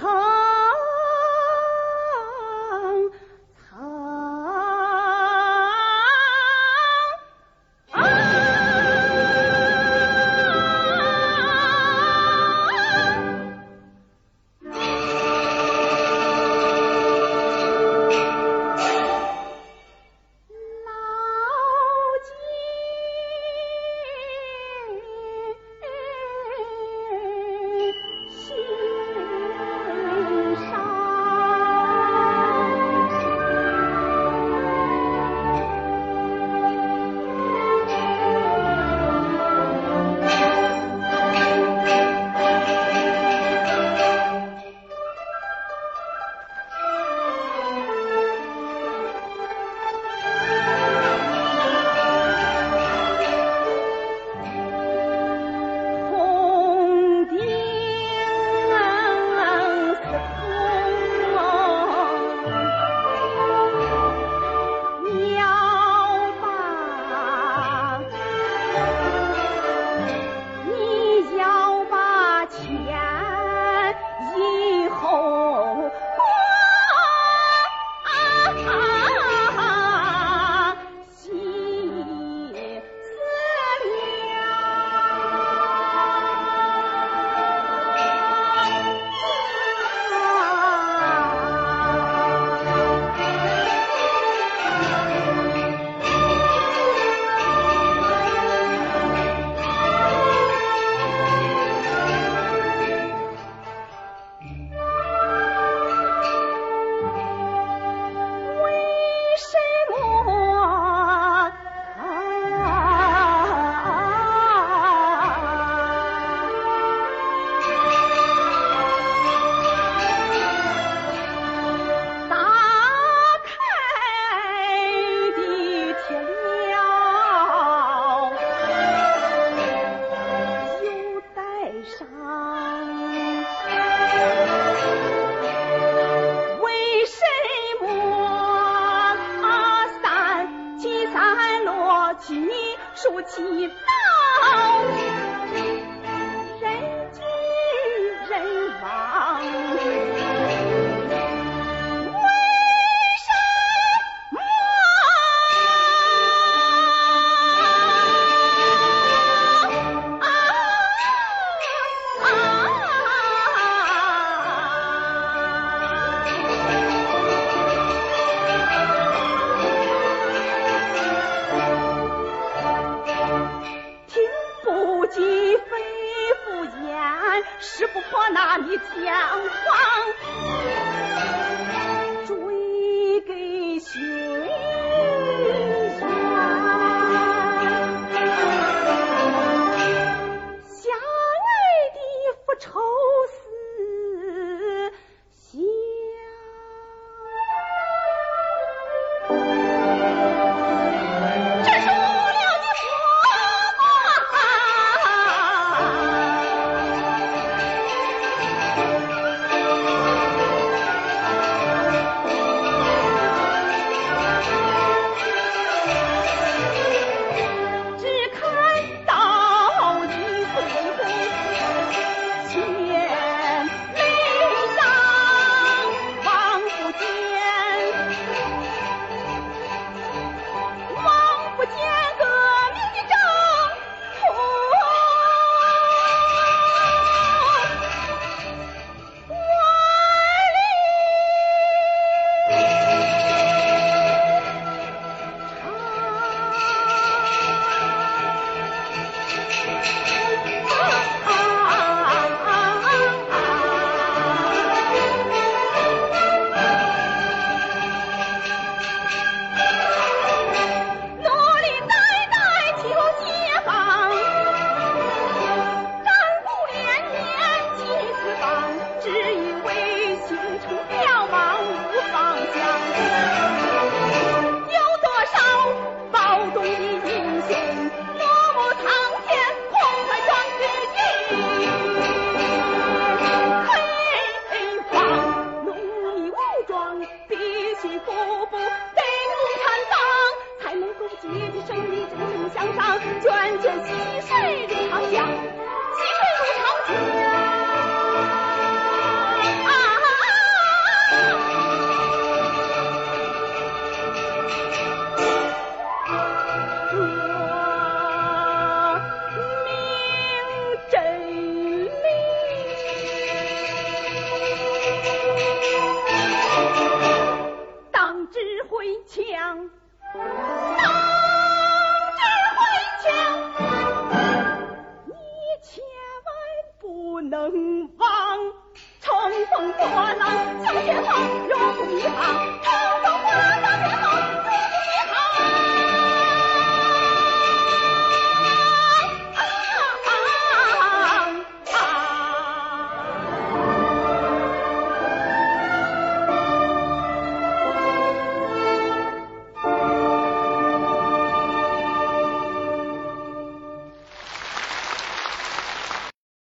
Come. 竖起刀，把你讲放